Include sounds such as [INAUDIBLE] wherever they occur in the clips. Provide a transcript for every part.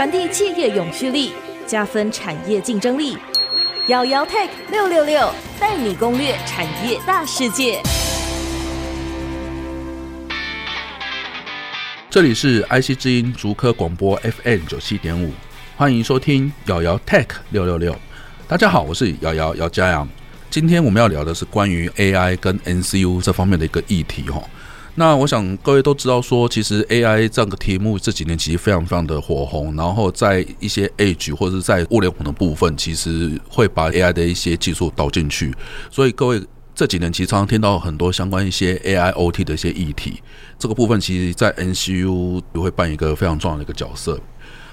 传递企业永续力，加分产业竞争力。姚姚 Tech 六六六带你攻略产业大世界。这里是 IC 之音竹科广播 FM 九七点五，欢迎收听姚姚 Tech 六六六。大家好，我是姚姚姚嘉阳。今天我们要聊的是关于 AI 跟 NCU 这方面的一个议题哈。那我想各位都知道说，其实 AI 这个题目这几年其实非常非常的火红，然后在一些 Edge 或者是在物联网的部分，其实会把 AI 的一些技术导进去。所以各位这几年其实常常听到很多相关一些 AI OT 的一些议题，这个部分其实在 NCU 也会扮演一个非常重要的一个角色。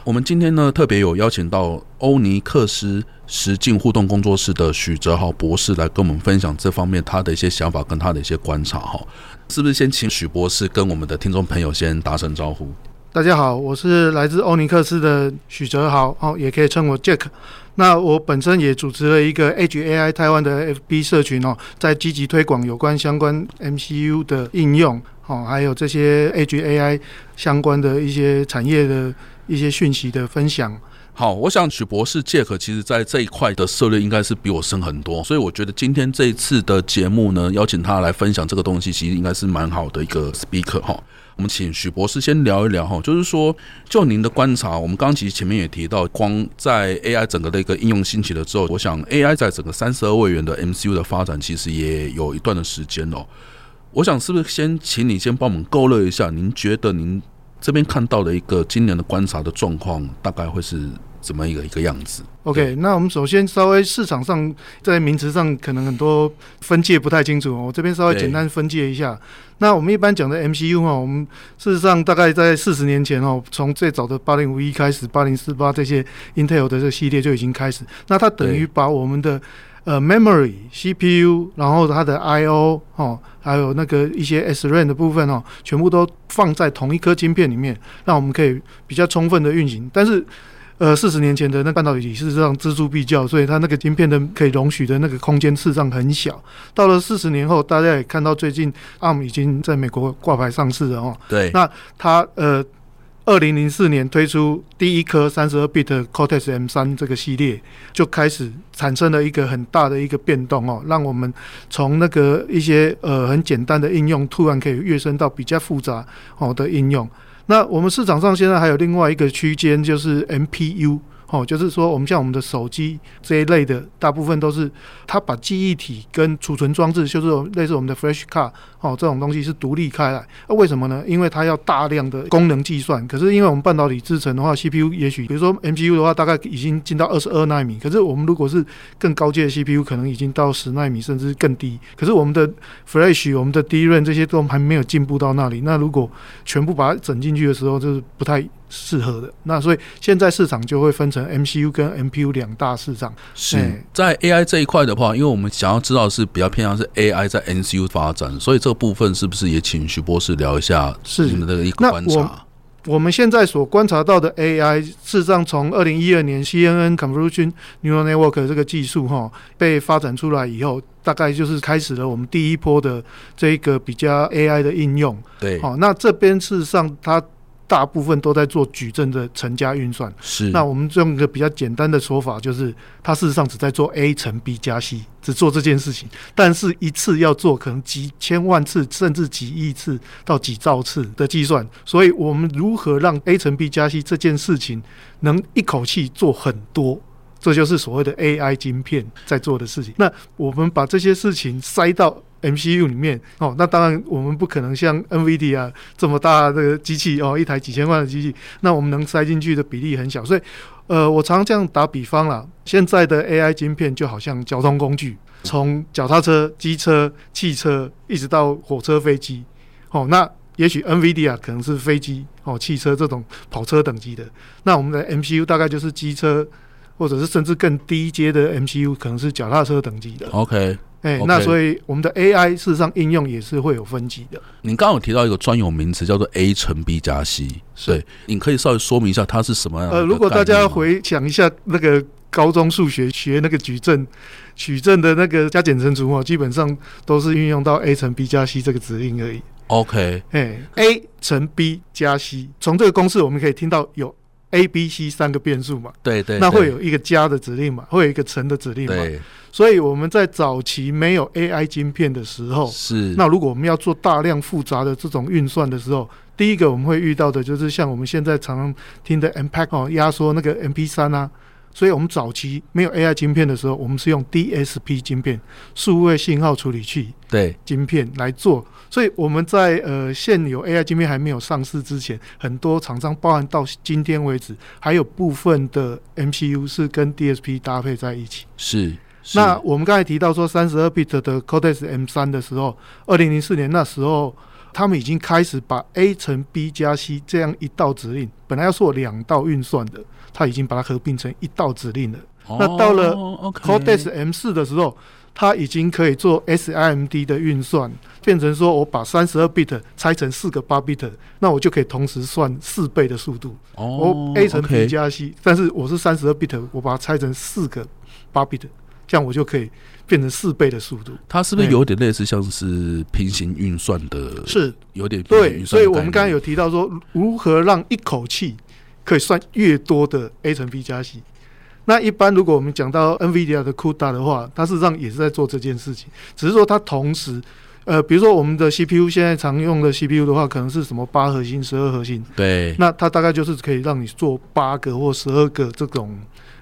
我们今天呢，特别有邀请到欧尼克斯实境互动工作室的许哲豪博士来跟我们分享这方面他的一些想法跟他的一些观察哈，是不是先请许博士跟我们的听众朋友先打声招呼？大家好，我是来自欧尼克斯的许哲豪，哦，也可以称我 Jack。那我本身也主持了一个 Edge AI 台湾的 FB 社群哦，在积极推广有关相关 MCU 的应用，哦，还有这些 Edge AI 相关的一些产业的。一些讯息的分享。好，我想许博士杰克其实在这一块的涉猎应该是比我深很多，所以我觉得今天这一次的节目呢，邀请他来分享这个东西，其实应该是蛮好的一个 speaker 哈。我们请许博士先聊一聊哈，就是说就您的观察，我们刚刚其实前面也提到，光在 AI 整个的一个应用兴起了之后，我想 AI 在整个三十二位元的 MCU 的发展，其实也有一段的时间哦。我想是不是先请你先帮我们勾勒一下，您觉得您。这边看到的一个今年的观察的状况，大概会是怎么一个一个样子？OK，那我们首先稍微市场上在名词上可能很多分界不太清楚，我这边稍微简单分界一下。那我们一般讲的 MCU 哈，我们事实上大概在四十年前哦，从最早的八零五一开始，八零四八这些 Intel 的这个系列就已经开始。那它等于把我们的呃，memory、CPU，然后它的 I/O 哦，还有那个一些 SRAM 的部分哦，全部都放在同一颗晶片里面，让我们可以比较充分的运行。但是，呃，四十年前的那半导体事实上锱铢必较，所以它那个晶片的可以容许的那个空间事实上很小。到了四十年后，大家也看到最近 ARM 已经在美国挂牌上市了哦。对，那它呃。二零零四年推出第一颗三十二 bit Cortex M 三这个系列，就开始产生了一个很大的一个变动哦，让我们从那个一些呃很简单的应用，突然可以跃升到比较复杂哦的应用。那我们市场上现在还有另外一个区间，就是 MPU。哦，就是说，我们像我们的手机这一类的，大部分都是它把记忆体跟储存装置，就是类似我们的 Flash Card 哦，这种东西是独立开来。那、为什么呢？因为它要大量的功能计算。可是因为我们半导体制程的话，CPU 也许比如说 MPU 的话，大概已经进到二十二纳米。可是我们如果是更高阶的 CPU，可能已经到十纳米甚至更低。可是我们的 Flash、我们的 DRAM 这些都还没有进步到那里。那如果全部把它整进去的时候，就是不太。适合的。那所以现在市场就会分成 MCU 跟 MPU 两大市场。是在 AI 这一块的话，因为我们想要知道是比较偏向是 AI 在 MCU 发展，所以这个部分是不是也请徐博士聊一下是你们的一个观察？我们现在所观察到的 AI，事实上从二零一二年 CNN Convolution Neural Network 这个技术哈被发展出来以后，大概就是开始了我们第一波的这一个比较 AI 的应用。对，好，那这边事实上它。大部分都在做矩阵的乘加运算，是。那我们用一个比较简单的说法，就是它事实上只在做 A 乘 B 加 C，只做这件事情。但是一次要做可能几千万次，甚至几亿次到几兆次的计算。所以我们如何让 A 乘 B 加 C 这件事情能一口气做很多，这就是所谓的 AI 晶片在做的事情。那我们把这些事情塞到。MCU 里面哦，那当然我们不可能像 NVIDIA 这么大的机器哦，一台几千万的机器，那我们能塞进去的比例很小，所以呃，我常常这样打比方啦，现在的 AI 晶片就好像交通工具，从脚踏车、机车、汽车一直到火车、飞机。哦，那也许 NVIDIA 可能是飞机哦、汽车这种跑车等级的，那我们的 MCU 大概就是机车，或者是甚至更低阶的 MCU 可能是脚踏车等级的。OK。哎，那所以我们的 AI 事实上应用也是会有分级的。您刚刚有提到一个专有名词叫做 A 乘 B 加 C，对，你可以稍微说明一下它是什么样的？呃，如果大家回想一下那个高中数学学那个矩阵，矩阵的那个加减乘除哦，基本上都是运用到 A 乘 B 加 C 这个指令而已。OK，哎，A 乘 B 加 C，从这个公式我们可以听到有 A、B、C 三个变数嘛，对对，那会有一个加的指令嘛，会有一个乘的指令嘛。所以我们在早期没有 AI 晶片的时候，是那如果我们要做大量复杂的这种运算的时候，第一个我们会遇到的就是像我们现在常常听的 MPEG 哦，压缩那个 MP 三啊。所以我们早期没有 AI 晶片的时候，我们是用 DSP 晶片，数位信号处理器对晶片来做。所以我们在呃现有 AI 晶片还没有上市之前，很多厂商，包含到今天为止，还有部分的 MCU 是跟 DSP 搭配在一起。是。那我们刚才提到说，三十二 bit 的 Cortex M 三的时候，二零零四年那时候，他们已经开始把 A 乘 B 加 C 这样一道指令，本来要做两道运算的。他已经把它合并成一道指令了。Oh, 那到了 Cortex M 四的时候，它已经可以做 SIMD 的运算，变成说我把三十二 bit 拆成四个八 bit，那我就可以同时算四倍的速度。哦、oh,，A 乘 B 加 C，okay. 但是我是三十二 bit，我把它拆成四个八 bit，这样我就可以变成四倍的速度。它是不是有点类似像是平行运算的？是有点对，所以我们刚才有提到说，如何让一口气。可以算越多的 A 乘 B 加 C。那一般如果我们讲到 NVIDIA 的 CUDA 的话，它事实上也是在做这件事情，只是说它同时，呃，比如说我们的 CPU 现在常用的 CPU 的话，可能是什么八核心、十二核心，对，那它大概就是可以让你做八个或十二个这种。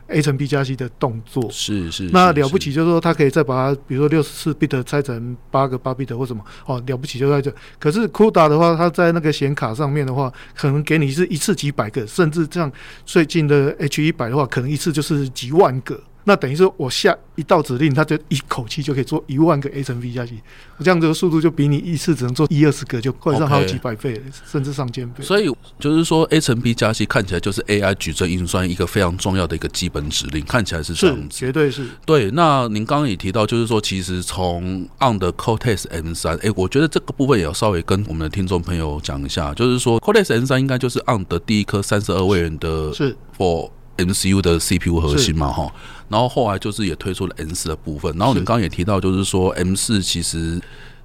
A 乘 B 加 C 的动作是是，那了不起，就是说它可以再把它，比如说六十四 bit 拆成八个八 bit 或什么哦，了不起就在这。可是 CUDA 的话，它在那个显卡上面的话，可能给你是一次几百个，甚至这样最近的 H 一百的话，可能一次就是几万个。那等于说，我下一道指令，它就一口气就可以做一万个 A 乘 B 加 C，这样这个速度就比你一次只能做一二十个就快上好几百倍.甚至上千倍。所以就是说，A 乘 B 加 C 看起来就是 AI 矩阵运算一个非常重要的一个基本指令，看起来是这样子，绝对是。对，那您刚刚也提到，就是说，其实从 ARM 的 Cortex M 三哎，我觉得这个部分也要稍微跟我们的听众朋友讲一下，就是说，Cortex M 三应该就是 On 的第一颗三十二位元的是 For MCU 的 CPU 核心嘛，哈。然后后来就是也推出了 M 四的部分，然后你刚刚也提到，就是说 M 四其实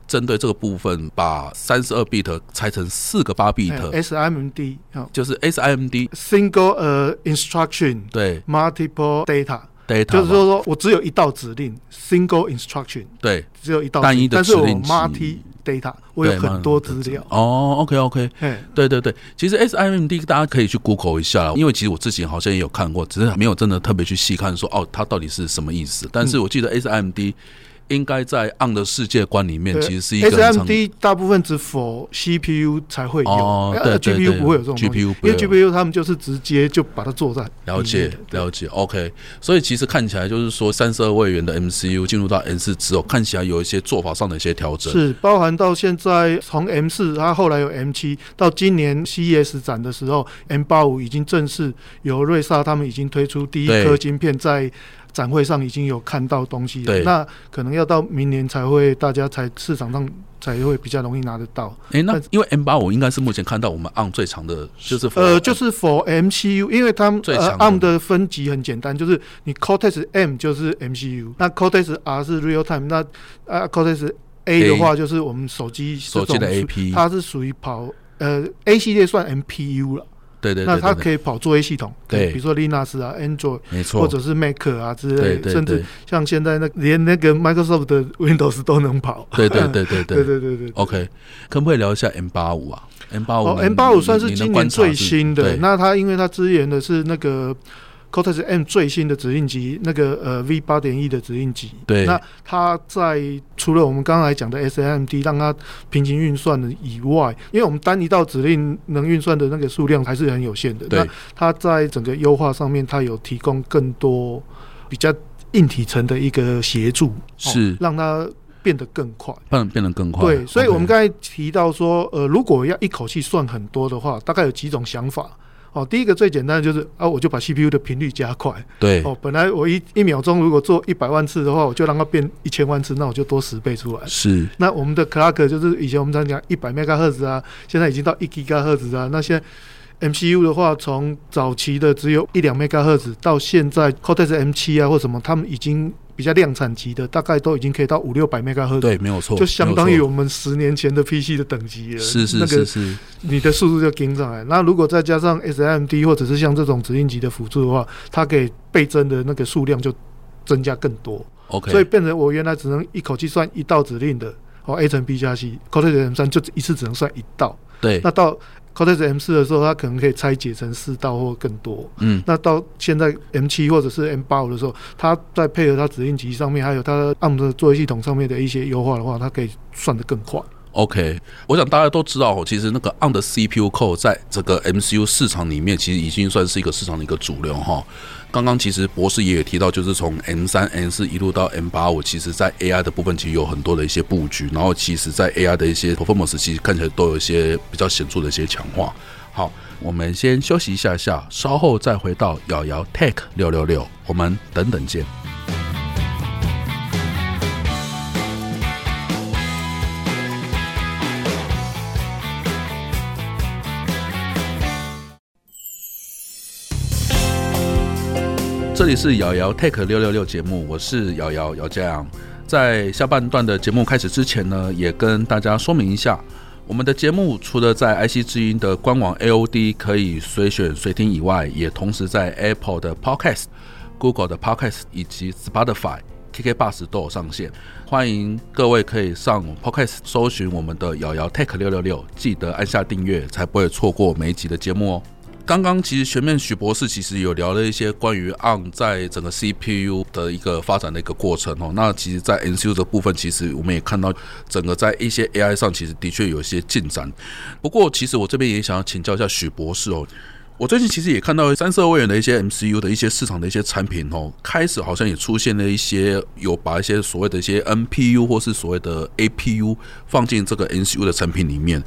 针对这个部分，把三十二 bit 拆成四个八 bit，SIMD 就是 SIMD single 呃 instruction 对。multiple data data 就是说说我只有一道指令 single instruction 对。只有一道单一的指令集。Data 我有很多资料。哦，OK OK，对对对，其实 SIMD 大家可以去 Google 一下，因为其实我之前好像也有看过，只是没有真的特别去细看说哦，它到底是什么意思。但是我记得 SIMD。应该在 ARM 的世界观里面，其实是一个 SIMD 大部分只 for CPU 才会有，哦、对对对 GPU 不会有这种 GPU，因为 GPU 他们就是直接就把它做在了解了解 OK，所以其实看起来就是说三十二位元的 MCU 进入到 M 四之后，看起来有一些做法上的一些调整，是包含到现在从 M 四，它后来有 M 七，到今年 CES 展的时候，M 八五已经正式由瑞萨他们已经推出第一颗晶片在。展会上已经有看到东西了，那可能要到明年才会，大家才市场上才会比较容易拿得到。诶、欸，那因为 M 八五应该是目前看到我们 ARM 最长的，就是呃，就是 For MCU，因为他们呃 ARM 的。分级很简单，就是你 Cortex M 就是 MCU，那 Cortex R 是 Real Time，那啊 Cortex A 的话就是我们手机手机的 AP，它是属于跑呃 A 系列算 MPU 了。对对，那它可以跑作业系统，对，比如说 Linux 啊、Android，没错，或者是 Mac 啊之类，甚至像现在那连那个 Microsoft 的 [LAUGHS] Windows 都能跑。对对对对对 [LAUGHS] 对对对对。OK，可不可以聊一下 M 八五啊？M 八五，M 八五算是今年最新的。那它因为它支援的是那个。Cortex M 最新的指令集，那个呃 V 八点一的指令集，对，那它在除了我们刚才讲的 SIMD 让它平行运算的以外，因为我们单一道指令能运算的那个数量还是很有限的，对，那它在整个优化上面，它有提供更多比较硬体层的一个协助，是、哦、让它变得更快，变变得更快。对，所以我们刚才提到说，呃，如果要一口气算很多的话，大概有几种想法。哦，第一个最简单的就是啊，我就把 CPU 的频率加快。对。哦，本来我一一秒钟如果做一百万次的话，我就让它变一千万次，那我就多十倍出来。是。那我们的 clock 就是以前我们常讲一百 megahertz 啊，现在已经到一 gigahertz 啊。那现在 MCU 的话，从早期的只有一两 megahertz 到现在 Cortex M7 啊或什么，他们已经。比较量产级的，大概都已经可以到五六百赫兹，对，没有错，就相当于我们十年前的 PC 的等级了。是是是是，你的速度就跟上来。那如果再加上 SIMD 或者是像这种指令级的辅助的话，它可以倍增的那个数量就增加更多。OK，所以变成我原来只能一口气算一道指令的，哦，A 乘 B 加 M 三就一次只能算一道。对，那到 Cortex M4 的时候，它可能可以拆解成四道或更多。嗯，那到现在 M 七或者是 M 八五的时候，它在配合它指令集上面，还有它 ARM 的作业系统上面的一些优化的话，它可以算得更快。OK，我想大家都知道，其实那个 ARM 的 CPU Core 在整个 MCU 市场里面，其实已经算是一个市场的一个主流哈。刚刚其实博士也有提到，就是从 M 三、M 四一路到 M 八五，其实在 AI 的部分其实有很多的一些布局，然后其实在 AI 的一些 performance 其实看起来都有一些比较显著的一些强化。好，我们先休息一下下，稍后再回到瑶瑶 Tech 六六六，我们等等见。这里是瑶瑶 Tech 六六六节目，我是瑶瑶姚嘉阳。在下半段的节目开始之前呢，也跟大家说明一下，我们的节目除了在 IC 之音的官网 AOD 可以随选随听以外，也同时在 Apple 的 Podcast、Google 的 Podcast 以及 Spotify、KK Bus 都有上线。欢迎各位可以上 Podcast 搜寻我们的瑶瑶 Tech 六六六，记得按下订阅，才不会错过每一集的节目哦。刚刚其实前面许博士其实有聊了一些关于 ARM 在整个 CPU 的一个发展的一个过程哦。那其实，在 MCU 的部分，其实我们也看到整个在一些 AI 上，其实的确有一些进展。不过，其实我这边也想要请教一下许博士哦。我最近其实也看到三十二位的一些 MCU 的一些市场的一些产品哦，开始好像也出现了一些有把一些所谓的一些 NPU 或是所谓的 APU 放进这个 MCU 的产品里面。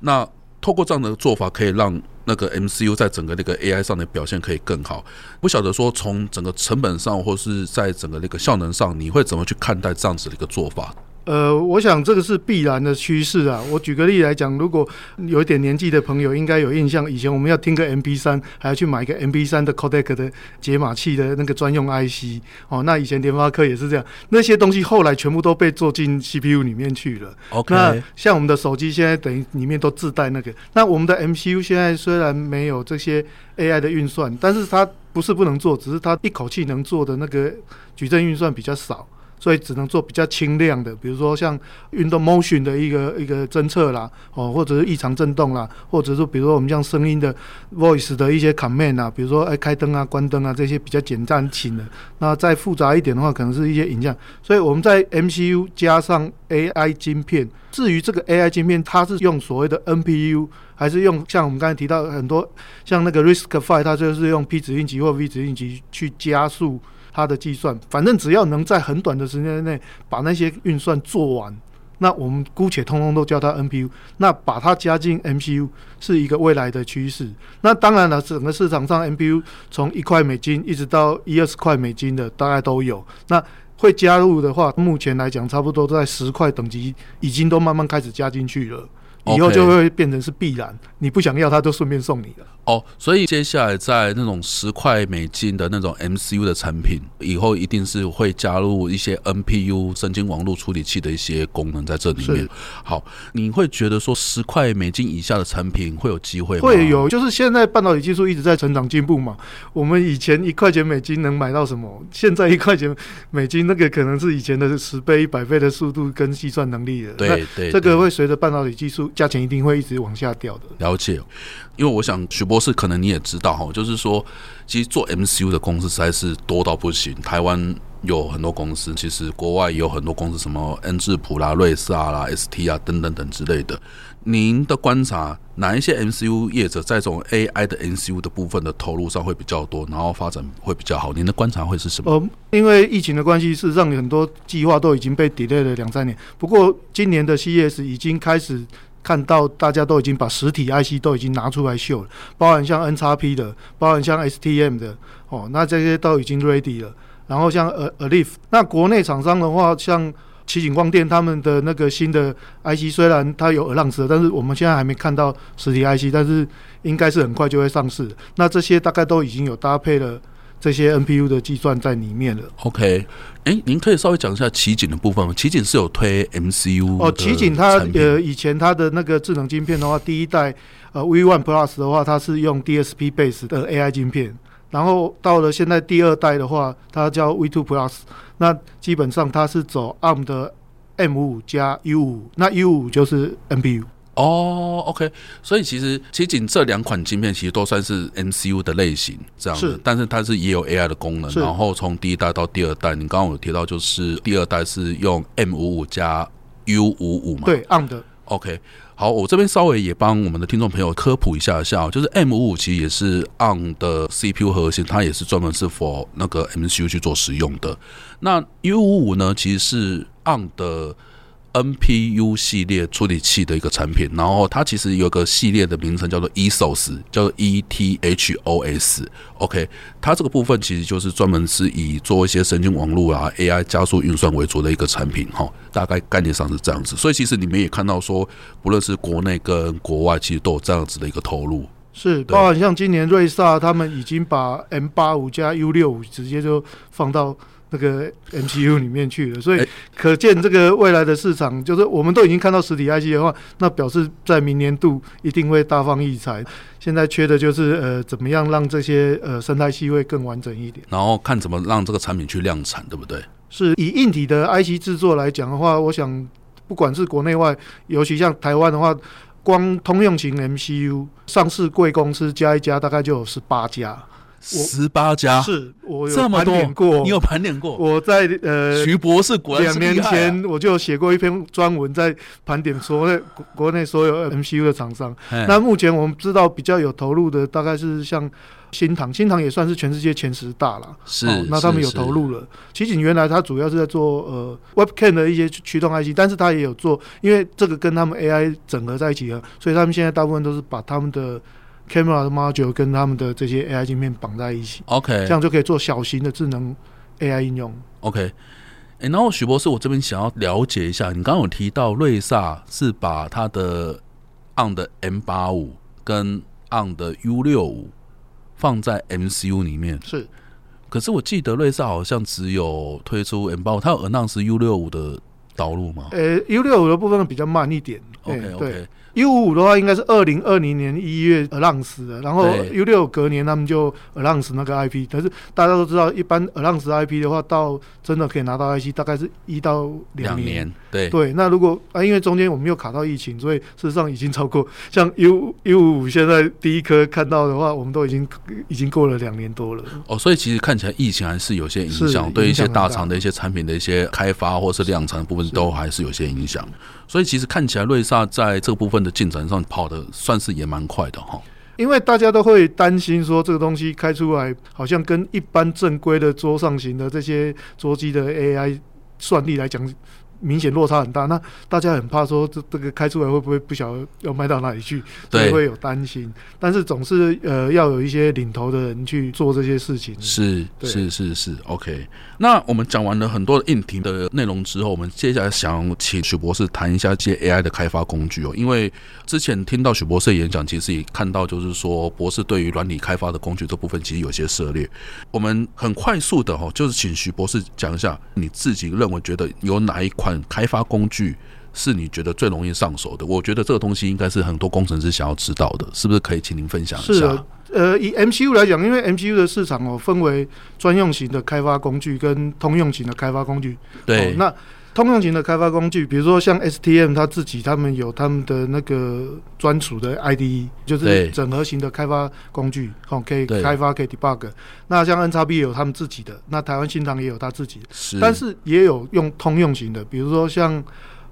那透过这样的做法，可以让那个 MCU 在整个那个 AI 上的表现可以更好。不晓得说从整个成本上，或是在整个那个效能上，你会怎么去看待这样子的一个做法？呃，我想这个是必然的趋势啊。我举个例来讲，如果有一点年纪的朋友应该有印象，以前我们要听个 MP3，还要去买一个 MP3 的 Codec 的解码器的那个专用 IC 哦。那以前联发科也是这样，那些东西后来全部都被做进 CPU 里面去了。OK，那像我们的手机现在等于里面都自带那个。那我们的 MCU 现在虽然没有这些 AI 的运算，但是它不是不能做，只是它一口气能做的那个矩阵运算比较少。所以只能做比较轻量的，比如说像运动 motion 的一个一个侦测啦，哦，或者是异常震动啦，或者是比如说我们像声音的 voice 的一些 command 啊，比如说哎开灯啊、关灯啊这些比较简单轻的。那再复杂一点的话，可能是一些影像。所以我们在 MCU 加上 AI 晶片。至于这个 AI 晶片，它是用所谓的 NPU，还是用像我们刚才提到很多像那个 RISC-V，它就是用 P 指令集或 V 指令集去加速。它的计算，反正只要能在很短的时间内把那些运算做完，那我们姑且通通都叫它 NPU。那把它加进 MCU 是一个未来的趋势。那当然了，整个市场上 NPU 从一块美金一直到一二十块美金的大概都有。那会加入的话，目前来讲差不多在十块等级，已经都慢慢开始加进去了。以后就会变成是必然你不想要它，就顺便送你了。哦，所以接下来在那种十块美金的那种 MCU 的产品，以后一定是会加入一些 NPU 神经网络处理器的一些功能在这里面。好，你会觉得说十块美金以下的产品会有机会吗？会有，就是现在半导体技术一直在成长进步嘛。我们以前一块钱美金能买到什么？现在一块钱美金那个可能是以前的十倍、一百倍的速度跟计算能力的。对对，这个会随着半导体技术。价钱一定会一直往下掉的。了解，因为我想许博士可能你也知道哈，就是说，其实做 MCU 的公司实在是多到不行。台湾有很多公司，其实国外也有很多公司，什么恩智浦啦、瑞萨啦、ST 啊等等等之类的。您的观察，哪一些 MCU 业者在这种 AI 的 MCU 的部分的投入上会比较多，然后发展会比较好？您的观察会是什么？呃，因为疫情的关系，事实上很多计划都已经被 delay 了两三年。不过今年的 CES 已经开始。看到大家都已经把实体 IC 都已经拿出来秀了，包含像 NXP 的，包含像 STM 的，哦，那这些都已经 ready 了。然后像呃 Alif，那国内厂商的话，像奇景光电他们的那个新的 IC，虽然它有 Allance，但是我们现在还没看到实体 IC，但是应该是很快就会上市。那这些大概都已经有搭配了这些 NPU 的计算在里面了。OK，哎、欸，您可以稍微讲一下奇景的部分吗？奇景是有推 MCU 哦，奇景它呃以前它的那个智能晶片的话，第一代呃 V One Plus 的话，它是用 DSP base 的 AI 晶片，然后到了现在第二代的话，它叫 V Two Plus，那基本上它是走 ARM 的 M 五五加 U 五，那 U 五就是 NPU。哦、oh，OK，所以其实奇景这两款晶片其实都算是 MCU 的类型这样子，是但是它是也有 AI 的功能。然后从第一代到第二代，你刚刚有提到就是第二代是用 M 五五加 U 五五嘛？对，ARM 的。OK，好，我这边稍微也帮我们的听众朋友科普一下下，就是 M 五五其实也是 ARM 的 CPU 核心，它也是专门是 for 那个 MCU 去做使用的。那 U 五五呢，其实是 ARM 的。NPU 系列处理器的一个产品，然后它其实有个系列的名称叫做 Ethos，叫做 E T H O S。OK，它这个部分其实就是专门是以做一些神经网络啊、AI 加速运算为主的一个产品，哈，大概概念上是这样子。所以其实你们也看到说，不论是国内跟国外，其实都有这样子的一个投入。是，包含像今年瑞萨他们已经把 M 八五加 U 六五直接就放到。那个 MCU 里面去了，所以可见这个未来的市场，就是我们都已经看到实体 IC 的话，那表示在明年度一定会大放异彩。现在缺的就是呃，怎么样让这些呃生态系会更完整一点，然后看怎么让这个产品去量产，对不对？是以硬体的 IC 制作来讲的话，我想不管是国内外，尤其像台湾的话，光通用型 MCU 上市贵公司加一加，大概就有十八家。十八家是我有盘点过，你有盘点过？我在呃，徐博士果然是两年前我就写过一篇专文，在盘点说那 [LAUGHS] 国国内所有 MCU 的厂商。那目前我们知道比较有投入的，大概是像新唐，新唐也算是全世界前十大了。是、哦，那他们有投入了。奇景原来它主要是在做呃 Webcam 的一些驱动 IC，但是它也有做，因为这个跟他们 AI 整合在一起了，所以他们现在大部分都是把他们的。Camera 的 module 跟他们的这些 AI 晶片绑在一起，OK，这样就可以做小型的智能 AI 应用。OK，哎、欸，然后许博士，我这边想要了解一下，你刚刚有提到瑞萨是把它的 ARM 的 M 八五跟 ARM 的 U 六五放在 MCU 里面，是。可是我记得瑞萨好像只有推出 M 八五，它有 announce U 六五的导入吗？呃、欸、，U 六五的部分比较慢一点。OK，OK。U 五五的话，应该是二零二零年一月 announce 的，然后 U 六隔年他们就 announce 那个 IP，但是大家都知道，一般 announce IP 的话，到真的可以拿到 IC，大概是一到两年。年对对，那如果啊，因为中间我们又卡到疫情，所以事实上已经超过 [LAUGHS] 像 U U 五现在第一颗看到的话，我们都已经已经过了两年多了。哦，所以其实看起来疫情还是有些影响，对一些大厂的一些产品的一些开发或是量产的部分都还是有些影响。所以其实看起来瑞萨在这个部分的进展上跑的算是也蛮快的哈。因为大家都会担心说，这个东西开出来好像跟一般正规的桌上型的这些桌机的 AI 算力来讲。明显落差很大，那大家很怕说这这个开出来会不会不晓得要卖到哪里去，所以会有担心。但是总是呃要有一些领头的人去做这些事情。是是是是，OK。那我们讲完了很多硬体的内容之后，我们接下来想请许博士谈一下这些 AI 的开发工具哦。因为之前听到许博士演讲，其实也看到就是说博士对于软体开发的工具这部分其实有些涉猎。我们很快速的哈，就是请许博士讲一下你自己认为觉得有哪一块。开发工具是你觉得最容易上手的？我觉得这个东西应该是很多工程师想要知道的，是不是？可以请您分享一下？呃，以 MCU 来讲，因为 MCU 的市场哦，分为专用型的开发工具跟通用型的开发工具。对，哦，那。通用型的开发工具，比如说像 STM，它自己他们有他们的那个专属的 IDE，就是整合型的开发工具，可以开发可以 debug。那像 NXP 也有他们自己的，那台湾新唐也有他自己的，是但是也有用通用型的，比如说像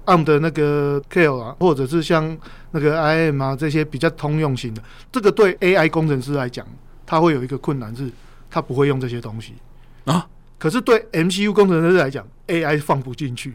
ARM 的那个 Keil 啊，或者是像那个 IM 啊这些比较通用型的。这个对 AI 工程师来讲，他会有一个困难是，他不会用这些东西啊。可是对 MCU 工程师来讲，AI 放不进去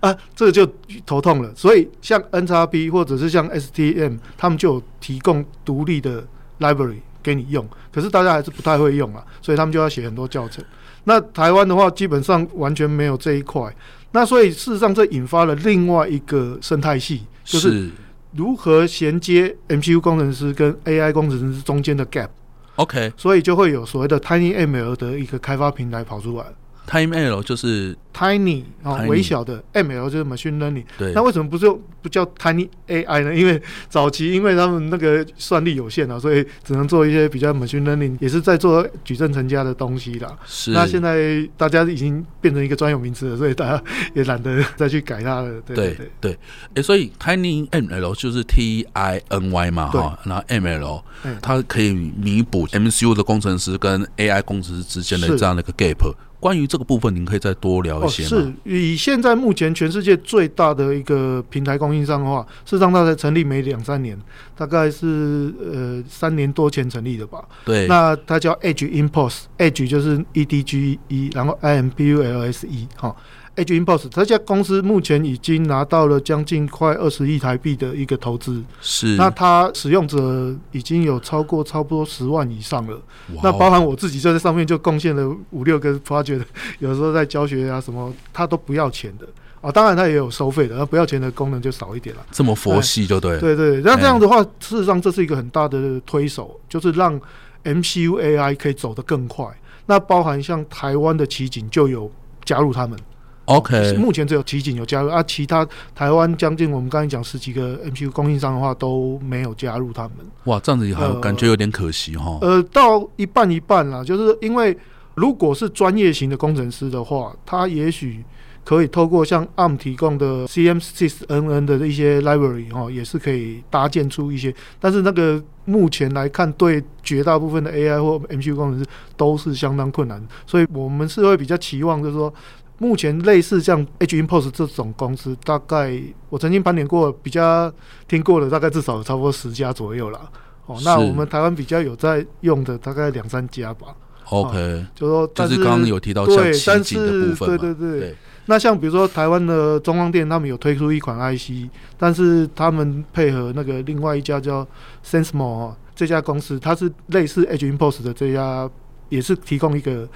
啊，这个就头痛了。所以像 N 叉 B 或者是像 STM，他们就有提供独立的 library 给你用。可是大家还是不太会用啊，所以他们就要写很多教程。那台湾的话，基本上完全没有这一块。那所以事实上，这引发了另外一个生态系，就是如何衔接 MCU 工程师跟 AI 工程师中间的 gap。OK，所以就会有所谓的 TinyML 的一个开发平台跑出来。TinyML 就是 Tiny 啊、哦微小的 ML 就是 Machine Learning。对，那为什么不是不叫 Tiny AI 呢？因为早期因为他们那个算力有限啊，所以只能做一些比较 Machine Learning，也是在做矩阵乘加的东西啦。是。那现在大家已经变成一个专有名词了，所以大家也懒得再去改它了。对对对。对，哎、欸，所以 TinyML 就是 T I N Y 嘛，哈，然后 ML，、嗯、它可以弥补 MCU 的工程师跟 AI 工程师之间的这样的一个 gap。关于这个部分，您可以再多聊一些是以现在目前全世界最大的一个平台供应商的话，事实上它才成立没两三年，大概是呃三年多前成立的吧。对，那它叫 Edge Impulse，Edge 就是 E D G E，然后 I M P U L S E 哈。Edge Impulse 这家公司目前已经拿到了将近快二十亿台币的一个投资，是。那它使用者已经有超过差不多十万以上了。那包含我自己就在上面就贡献了五六个 project，有时候在教学啊什么，它都不要钱的啊。当然它也有收费的，那不要钱的功能就少一点了。这么佛系就对。对对，那这样的话，事实上这是一个很大的推手，就是让 MCU AI 可以走得更快。那包含像台湾的奇景就有加入他们。OK，目前只有奇景有加入啊，其他台湾将近我们刚才讲十几个 MCU 供应商的话都没有加入他们。哇，这样子还有感觉有点可惜哈、呃。呃，到一半一半啦，就是因为如果是专业型的工程师的话，他也许可以透过像 ARM 提供的 CM6NN 的一些 library 哈，也是可以搭建出一些。但是那个目前来看，对绝大部分的 AI 或 MCU 工程师都是相当困难，所以我们是会比较期望，就是说。目前类似像 Edge Impulse 这种公司，大概我曾经盘点过，比较听过的大概至少有差不多十家左右了。哦，那我们台湾比较有在用的大概两三家吧。OK，、哦、就说但是就是刚刚有提到像奇景的部分对，对对对。那像比如说台湾的中光电，他们有推出一款 IC，但是他们配合那个另外一家叫 SensiML 这家公司，它是类似 Edge Impulse 的这家，也是提供一个。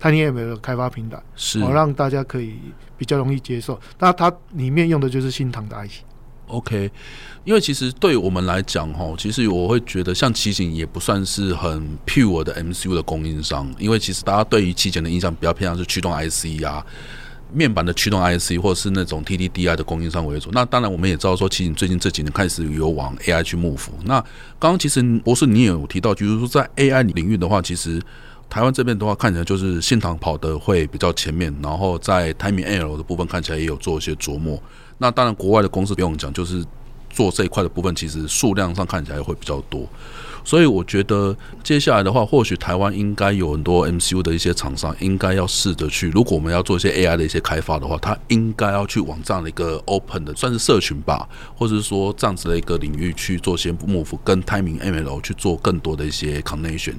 TinyML 的开发平台是，哦，让大家可以比较容易接受。那它里面用的就是新唐的 IC。OK，因为其实对我们来讲，哈，其实我会觉得像奇景也不算是很 pure 的 MCU 的供应商，因为其实大家对于奇景的印象比较偏向是驱动 IC 啊，面板的驱动 IC 或者是那种 TDDI 的供应商为主。那当然，我们也知道说奇景最近这几年开始有往 AI 去 move。那刚刚其实博士你也有提到，就是说在 AI 领域的话，其实。台湾这边的话，看起来就是新唐跑得会比较前面，然后在 TinyML 的部分看起来也有做一些琢磨。那当然，国外的公司不用讲，就是做这一块的部分，其实数量上看起来会比较多。所以我觉得接下来的话，或许台湾应该有很多 MCU 的一些厂商，应该要试着去，如果我们要做一些 AI 的一些开发的话，它应该要去往这样的一个 open 的，算是社群吧，或者是说这样子的一个领域去做些 move，跟 TinyML 去做更多的一些 connection。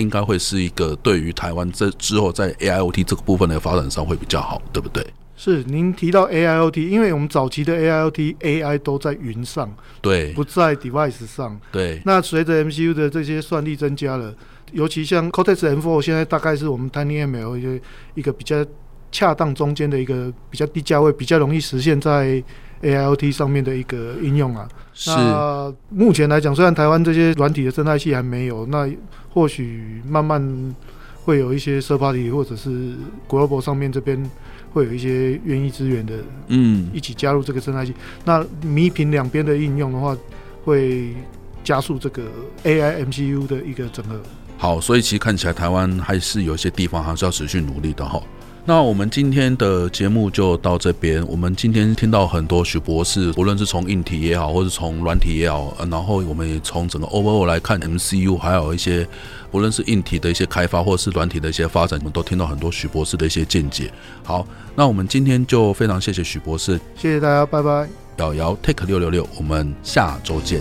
应该会是一个对于台湾这之后在 AIoT 这个部分的发展上会比较好，对不对？是您提到 AIoT，因为我们早期的 AIoT AI 都在云上，对，不在 device 上，对。那随着 MCU 的这些算力增加了，尤其像 Cortex M4 现在大概是我们 TinyML 一个一个比较恰当中间的一个比较低价位，比较容易实现在。AIoT 上面的一个应用啊，是。那目前来讲，虽然台湾这些软体的生态系还没有，那或许慢慢会有一些 third party 或者是 global 上面这边会有一些愿意支援的，嗯，一起加入这个生态系。那米品两边的应用的话，会加速这个 AI MCU 的一个整合。好，所以其实看起来台湾还是有一些地方还是要持续努力的哈。那我们今天的节目就到这边。我们今天听到很多许博士，无论是从硬体也好，或是从软体也好，然后我们也从整个 overall 来看 MCU，还有一些无论是硬体的一些开发，或是软体的一些发展，我们都听到很多许博士的一些见解。好，那我们今天就非常谢谢许博士，谢谢大家，拜拜。瑶瑶 Take 六六六我们下周见。